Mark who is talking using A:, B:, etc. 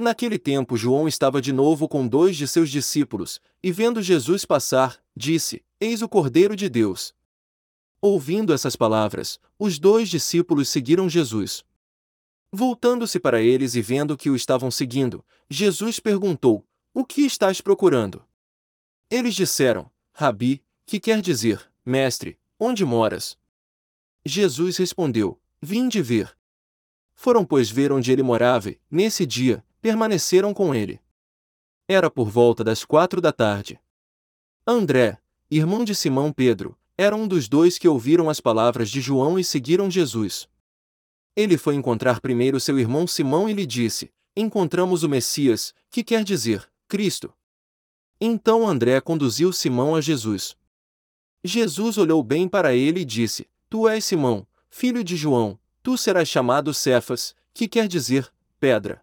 A: Naquele tempo João estava de novo com dois de seus discípulos, e vendo Jesus passar, disse: Eis o Cordeiro de Deus. Ouvindo essas palavras, os dois discípulos seguiram Jesus. Voltando-se para eles e vendo que o estavam seguindo, Jesus perguntou: O que estás procurando? Eles disseram: Rabi, que quer dizer, mestre, onde moras? Jesus respondeu: Vim de ver. Foram, pois, ver onde ele morava nesse dia, permaneceram com ele. Era por volta das quatro da tarde. André, irmão de Simão Pedro, era um dos dois que ouviram as palavras de João e seguiram Jesus. Ele foi encontrar primeiro seu irmão Simão e lhe disse: Encontramos o Messias, que quer dizer, Cristo. Então André conduziu Simão a Jesus. Jesus olhou bem para ele e disse: Tu és Simão, filho de João, tu serás chamado Cefas, que quer dizer, pedra.